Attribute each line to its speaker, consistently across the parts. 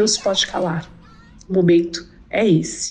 Speaker 1: não se pode calar. O momento é esse.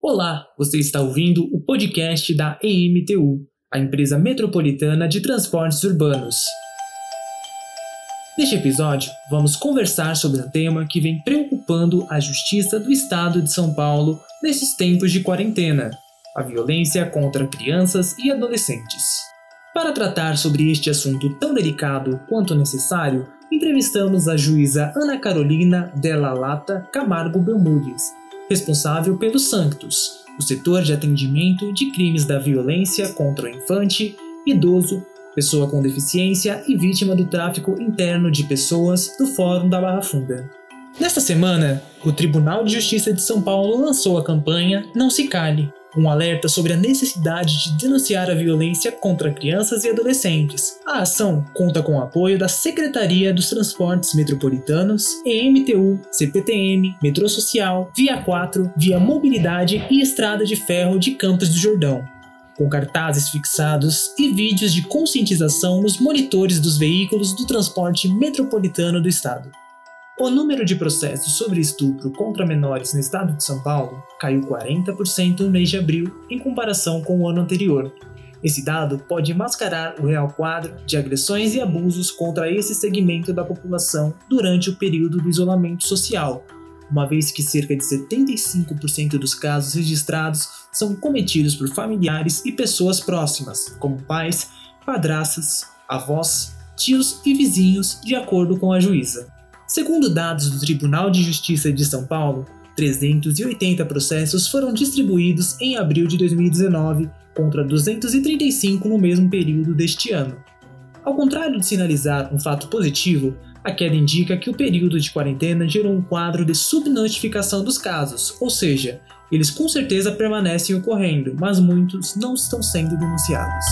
Speaker 2: Olá, você está ouvindo o podcast da EMTU, a empresa metropolitana de transportes urbanos. Neste episódio, vamos conversar sobre um tema que vem preocupando a Justiça do Estado de São Paulo nesses tempos de quarentena: a violência contra crianças e adolescentes. Para tratar sobre este assunto tão delicado quanto necessário, entrevistamos a juíza Ana Carolina Della Lata Camargo Belmudes, responsável pelo Sanctus, o setor de atendimento de crimes da violência contra o infante, idoso, pessoa com deficiência e vítima do tráfico interno de pessoas do Fórum da Barra Funda. Nesta semana, o Tribunal de Justiça de São Paulo lançou a campanha Não Se Cale, um alerta sobre a necessidade de denunciar a violência contra crianças e adolescentes. A ação conta com o apoio da Secretaria dos Transportes Metropolitanos, EMTU, CPTM, Metrô Social, Via 4, Via Mobilidade e Estrada de Ferro de Campos do Jordão com cartazes fixados e vídeos de conscientização nos monitores dos veículos do transporte metropolitano do estado. O número de processos sobre estupro contra menores no estado de São Paulo caiu 40% no mês de abril em comparação com o ano anterior. Esse dado pode mascarar o real quadro de agressões e abusos contra esse segmento da população durante o período do isolamento social, uma vez que cerca de 75% dos casos registrados são cometidos por familiares e pessoas próximas, como pais, padrastas, avós, tios e vizinhos, de acordo com a juíza. Segundo dados do Tribunal de Justiça de São Paulo, 380 processos foram distribuídos em abril de 2019 contra 235 no mesmo período deste ano. Ao contrário de sinalizar um fato positivo, a queda indica que o período de quarentena gerou um quadro de subnotificação dos casos, ou seja, eles com certeza permanecem ocorrendo, mas muitos não estão sendo denunciados.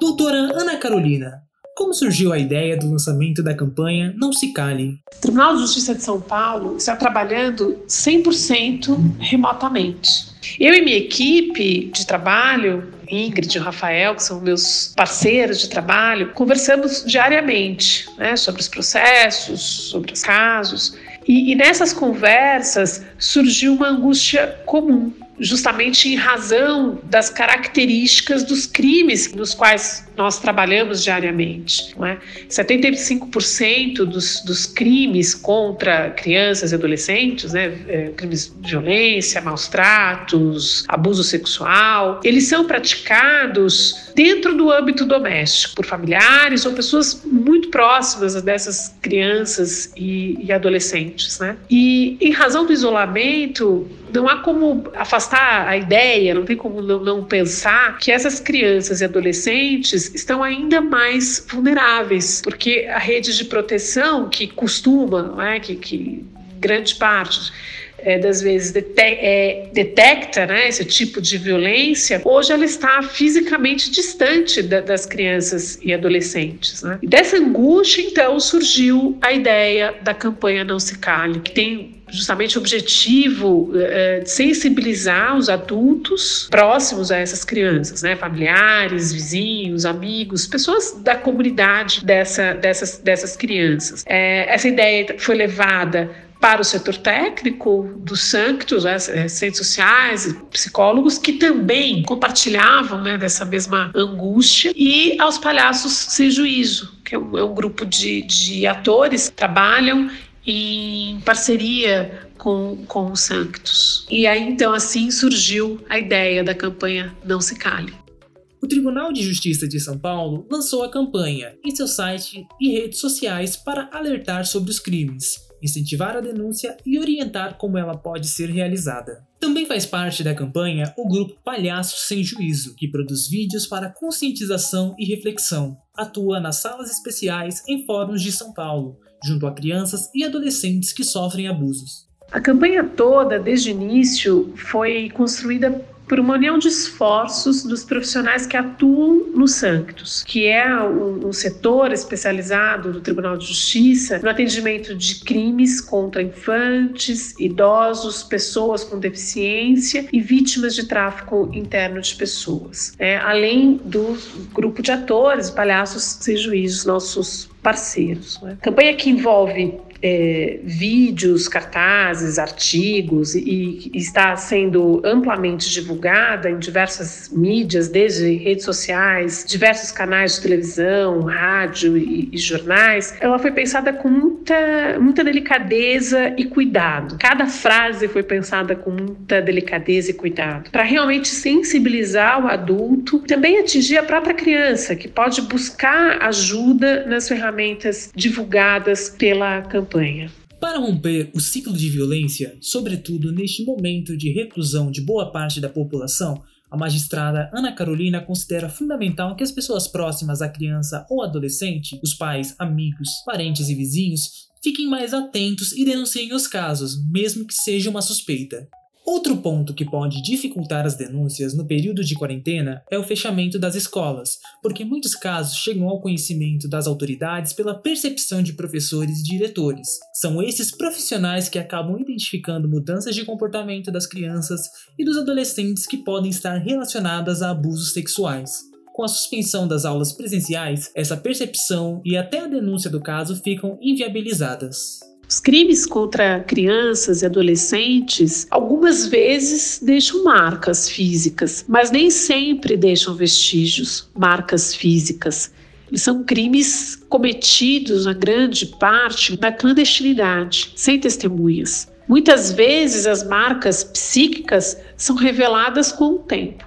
Speaker 2: Doutora Ana Carolina, como surgiu a ideia do lançamento da campanha Não Se Cale?
Speaker 1: O Tribunal de Justiça de São Paulo está trabalhando 100% remotamente. Eu e minha equipe de trabalho, Ingrid e Rafael, que são meus parceiros de trabalho, conversamos diariamente né, sobre os processos, sobre os casos. E, e nessas conversas surgiu uma angústia comum justamente em razão das características dos crimes nos quais nós trabalhamos diariamente. Não é? 75% dos, dos crimes contra crianças e adolescentes, né, é, crimes de violência, maus tratos, abuso sexual, eles são praticados dentro do âmbito doméstico, por familiares ou pessoas muito próximas dessas crianças e, e adolescentes. Né? E em razão do isolamento, não há como afastar a ideia, não tem como não, não, pensar que essas crianças e adolescentes estão ainda mais vulneráveis, porque a rede de proteção que costuma, não é, que, que grande parte é, das vezes dete é, detecta né, esse tipo de violência, hoje ela está fisicamente distante da, das crianças e adolescentes. Né? E dessa angústia, então, surgiu a ideia da campanha Não Se Cale, que tem justamente o objetivo é, de sensibilizar os adultos próximos a essas crianças, né? familiares, vizinhos, amigos, pessoas da comunidade dessa, dessas, dessas crianças. É, essa ideia foi levada para o setor técnico dos Sanctus, né, centros sociais, psicólogos, que também compartilhavam né, dessa mesma angústia, e aos palhaços sem juízo, que é um, é um grupo de, de atores que trabalham em parceria com, com os Sanctus. E aí, então, assim surgiu a ideia da campanha Não Se Cale.
Speaker 2: O Tribunal de Justiça de São Paulo lançou a campanha em seu site e redes sociais para alertar sobre os crimes, incentivar a denúncia e orientar como ela pode ser realizada. Também faz parte da campanha o grupo Palhaços Sem Juízo, que produz vídeos para conscientização e reflexão. Atua nas salas especiais em fóruns de São Paulo, junto a crianças e adolescentes que sofrem abusos.
Speaker 1: A campanha toda, desde o início, foi construída por uma união de esforços dos profissionais que atuam no Sanctus, que é um, um, setor especializado do Tribunal de Justiça no atendimento de crimes contra infantes, idosos, pessoas com deficiência e vítimas de tráfico interno de pessoas, é, além do grupo de atores, palhaços sem juízos, nossos parceiros. Né? Campanha que envolve é, vídeos, cartazes, artigos e, e, está sendo amplamente divulgada em diversas mídias, desde redes sociais, diversos canais de televisão, rádio e, e jornais, ela foi pensada com muita, muita delicadeza e cuidado. Cada frase foi pensada com muita delicadeza e cuidado, para realmente sensibilizar o adulto, também atingir a própria criança, que pode buscar ajuda nas ferramentas divulgadas pela campanha campanha.
Speaker 2: Para romper o ciclo de violência, sobretudo neste momento de reclusão de boa parte da população, a magistrada Ana Carolina considera fundamental que as pessoas próximas à criança ou adolescente, os pais, amigos, parentes e vizinhos, fiquem mais atentos e denunciem os casos, mesmo que seja uma suspeita. Outro ponto que pode dificultar as denúncias no período de quarentena é o fechamento das escolas, porque muitos casos chegam ao conhecimento das autoridades pela percepção de professores e diretores. São esses profissionais que acabam identificando mudanças de comportamento das crianças e dos adolescentes que podem estar relacionadas a abusos sexuais. Com a suspensão das aulas presenciais, essa percepção e até a denúncia do caso ficam inviabilizadas.
Speaker 1: Os crimes contra crianças e adolescentes algumas vezes deixam marcas físicas, mas nem sempre deixam vestígios, marcas físicas. Eles são crimes cometidos, na grande parte, na clandestinidade, sem testemunhas. Muitas vezes as marcas psíquicas são reveladas com o tempo,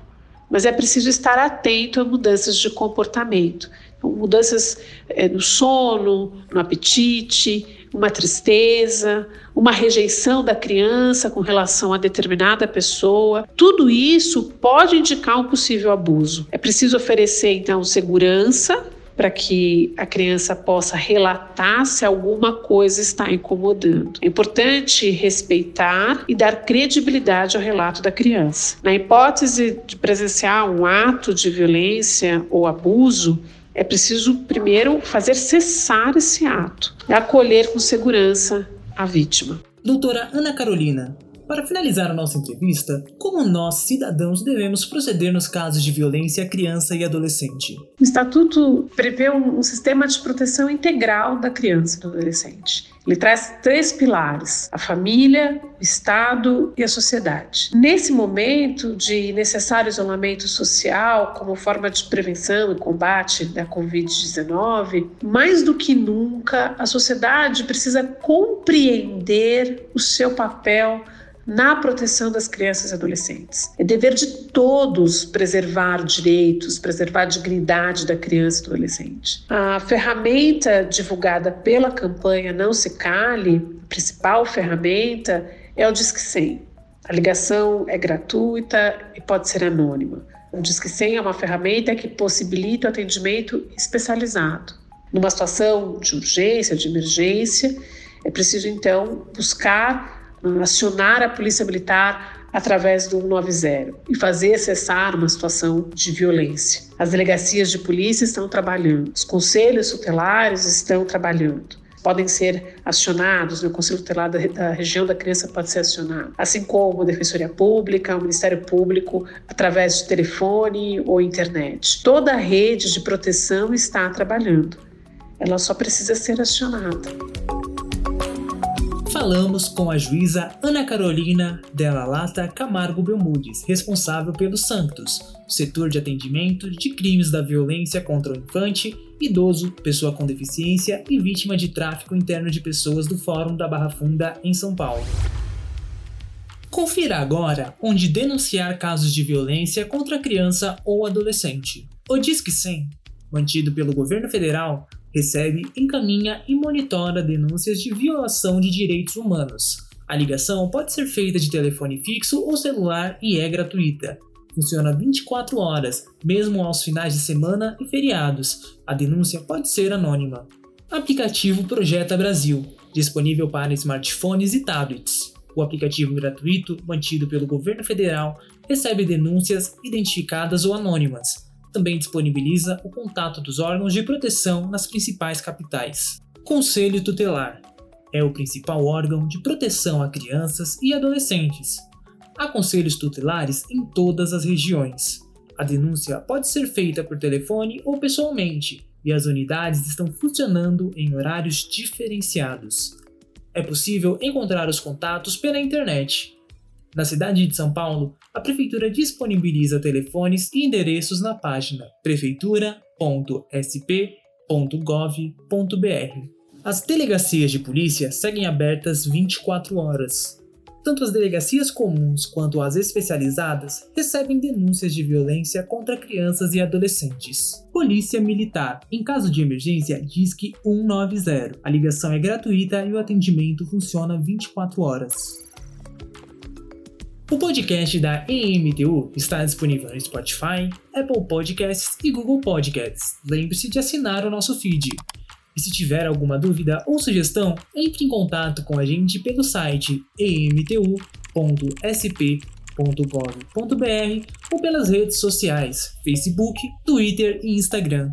Speaker 1: mas é preciso estar atento a mudanças de comportamento. Então, mudanças é, no sono, no apetite, uma tristeza, uma rejeição da criança com relação a determinada pessoa. Tudo isso pode indicar um possível abuso. É preciso oferecer, então, segurança para que a criança possa relatar se alguma coisa está incomodando. É importante respeitar e dar credibilidade ao relato da criança. Na hipótese de presenciar um ato de violência ou abuso, é preciso primeiro fazer cessar esse ato e acolher com segurança a vítima.
Speaker 2: Doutora Ana Carolina, para finalizar a nossa entrevista, como nós, cidadãos, devemos proceder nos casos de violência a criança e adolescente?
Speaker 1: O Estatuto prevê um, um sistema de proteção integral da criança e do adolescente. Ele traz três pilares: a família, o Estado e a sociedade. Nesse momento de necessário isolamento social, como forma de prevenção e combate da Covid-19, mais do que nunca, a sociedade precisa compreender o seu papel na proteção das crianças e adolescentes. É dever de todos preservar direitos, preservar a dignidade da criança e do adolescente. A ferramenta divulgada pela campanha Não Se Cale, a principal ferramenta, é o Disque 100. A ligação é gratuita e pode ser anônima. O Disque 100 é uma ferramenta que possibilita o atendimento especializado. Numa situação de urgência, de emergência, é preciso então buscar acionar a polícia militar através do 190 e fazer cessar uma situação de violência. As delegacias de polícia estão trabalhando, os conselhos tutelares estão trabalhando. Podem ser acionados, né? o Conselho Tutelar da, região da criança pode ser acionado, assim como a Defensoria Pública, o Ministério Público, através de telefone ou internet. Toda a rede de proteção está trabalhando, ela só precisa ser acionada
Speaker 2: falamos com a juíza Ana Carolina Della Lata Camargo Belmudes, responsável pelo Santos, setor de atendimento de crimes da violência contra o infante, idoso, pessoa com deficiência e vítima de tráfico interno de pessoas do Fórum da Barra Funda, em São Paulo. Confira agora onde denunciar casos de violência contra criança ou adolescente. O Disque 100, mantido pelo governo federal, recebe, encaminha e monitora denúncias de violação de direitos humanos. A ligação pode ser feita de telefone fixo ou celular e é gratuita. Funciona 24 horas, mesmo aos finais de semana e feriados. A denúncia pode ser anônima. Aplicativo Projeta Brasil, disponível para smartphones e tablets. O aplicativo gratuito, mantido pelo governo federal, recebe denúncias identificadas ou anônimas. Também disponibiliza o contato dos órgãos de proteção nas principais capitais. Conselho Tutelar é o principal órgão de proteção a crianças e adolescentes. Há conselhos tutelares em todas as regiões. A denúncia pode ser feita por telefone ou pessoalmente, e as unidades estão funcionando em horários diferenciados. É possível encontrar os contatos pela internet. Na cidade de São Paulo, a Prefeitura disponibiliza telefones e endereços na página prefeitura.sp.gov.br. As delegacias de polícia seguem abertas 24 horas. Tanto as delegacias comuns quanto as especializadas recebem denúncias de violência contra crianças e adolescentes. Polícia Militar. Em caso de emergência, Disque 190. A ligação é gratuita e o atendimento funciona 24 horas. O podcast da EMTU está disponível no Spotify, Apple Podcasts e Google Podcasts. Lembre-se de assinar o nosso feed. E se tiver alguma dúvida ou sugestão, entre em contato com a gente pelo site emtu.sp.gov.br ou pelas redes sociais Facebook, Twitter e Instagram.